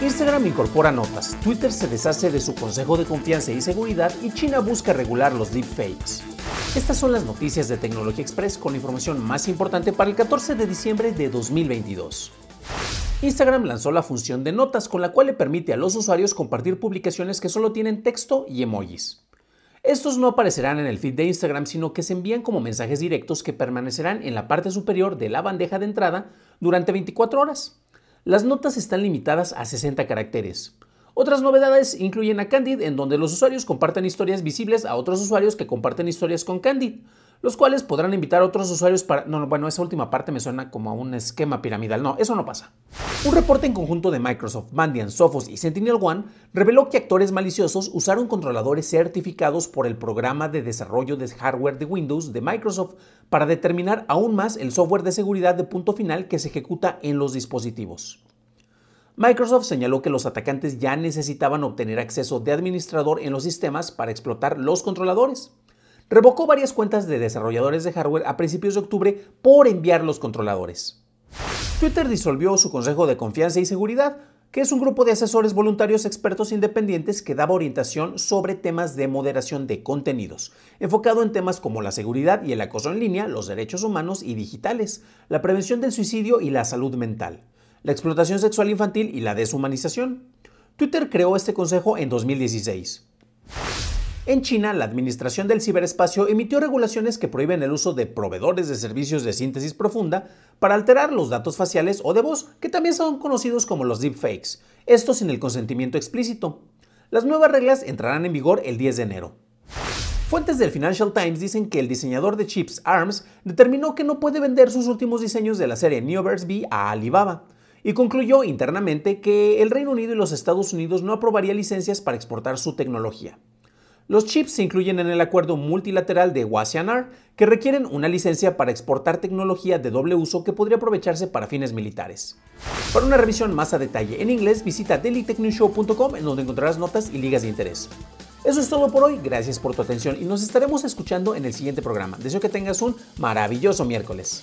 Instagram incorpora notas, Twitter se deshace de su consejo de confianza y seguridad y China busca regular los deepfakes. Estas son las noticias de Tecnología Express con la información más importante para el 14 de diciembre de 2022. Instagram lanzó la función de notas con la cual le permite a los usuarios compartir publicaciones que solo tienen texto y emojis. Estos no aparecerán en el feed de Instagram, sino que se envían como mensajes directos que permanecerán en la parte superior de la bandeja de entrada durante 24 horas. Las notas están limitadas a 60 caracteres. Otras novedades incluyen a Candid, en donde los usuarios comparten historias visibles a otros usuarios que comparten historias con Candid, los cuales podrán invitar a otros usuarios para... No, bueno, esa última parte me suena como a un esquema piramidal. No, eso no pasa. Un reporte en conjunto de Microsoft, Mandiant, Sophos y SentinelOne reveló que actores maliciosos usaron controladores certificados por el programa de desarrollo de hardware de Windows de Microsoft para determinar aún más el software de seguridad de punto final que se ejecuta en los dispositivos. Microsoft señaló que los atacantes ya necesitaban obtener acceso de administrador en los sistemas para explotar los controladores. Revocó varias cuentas de desarrolladores de hardware a principios de octubre por enviar los controladores. Twitter disolvió su Consejo de Confianza y Seguridad, que es un grupo de asesores voluntarios expertos independientes que daba orientación sobre temas de moderación de contenidos, enfocado en temas como la seguridad y el acoso en línea, los derechos humanos y digitales, la prevención del suicidio y la salud mental la explotación sexual infantil y la deshumanización. Twitter creó este consejo en 2016. En China, la Administración del Ciberespacio emitió regulaciones que prohíben el uso de proveedores de servicios de síntesis profunda para alterar los datos faciales o de voz, que también son conocidos como los deepfakes, esto sin el consentimiento explícito. Las nuevas reglas entrarán en vigor el 10 de enero. Fuentes del Financial Times dicen que el diseñador de chips ARMS determinó que no puede vender sus últimos diseños de la serie Neoverse B a Alibaba, y concluyó internamente que el Reino Unido y los Estados Unidos no aprobarían licencias para exportar su tecnología. Los chips se incluyen en el acuerdo multilateral de Wasianar, que requieren una licencia para exportar tecnología de doble uso que podría aprovecharse para fines militares. Para una revisión más a detalle en inglés, visita dailytechnewshow.com en donde encontrarás notas y ligas de interés. Eso es todo por hoy, gracias por tu atención y nos estaremos escuchando en el siguiente programa. Deseo que tengas un maravilloso miércoles.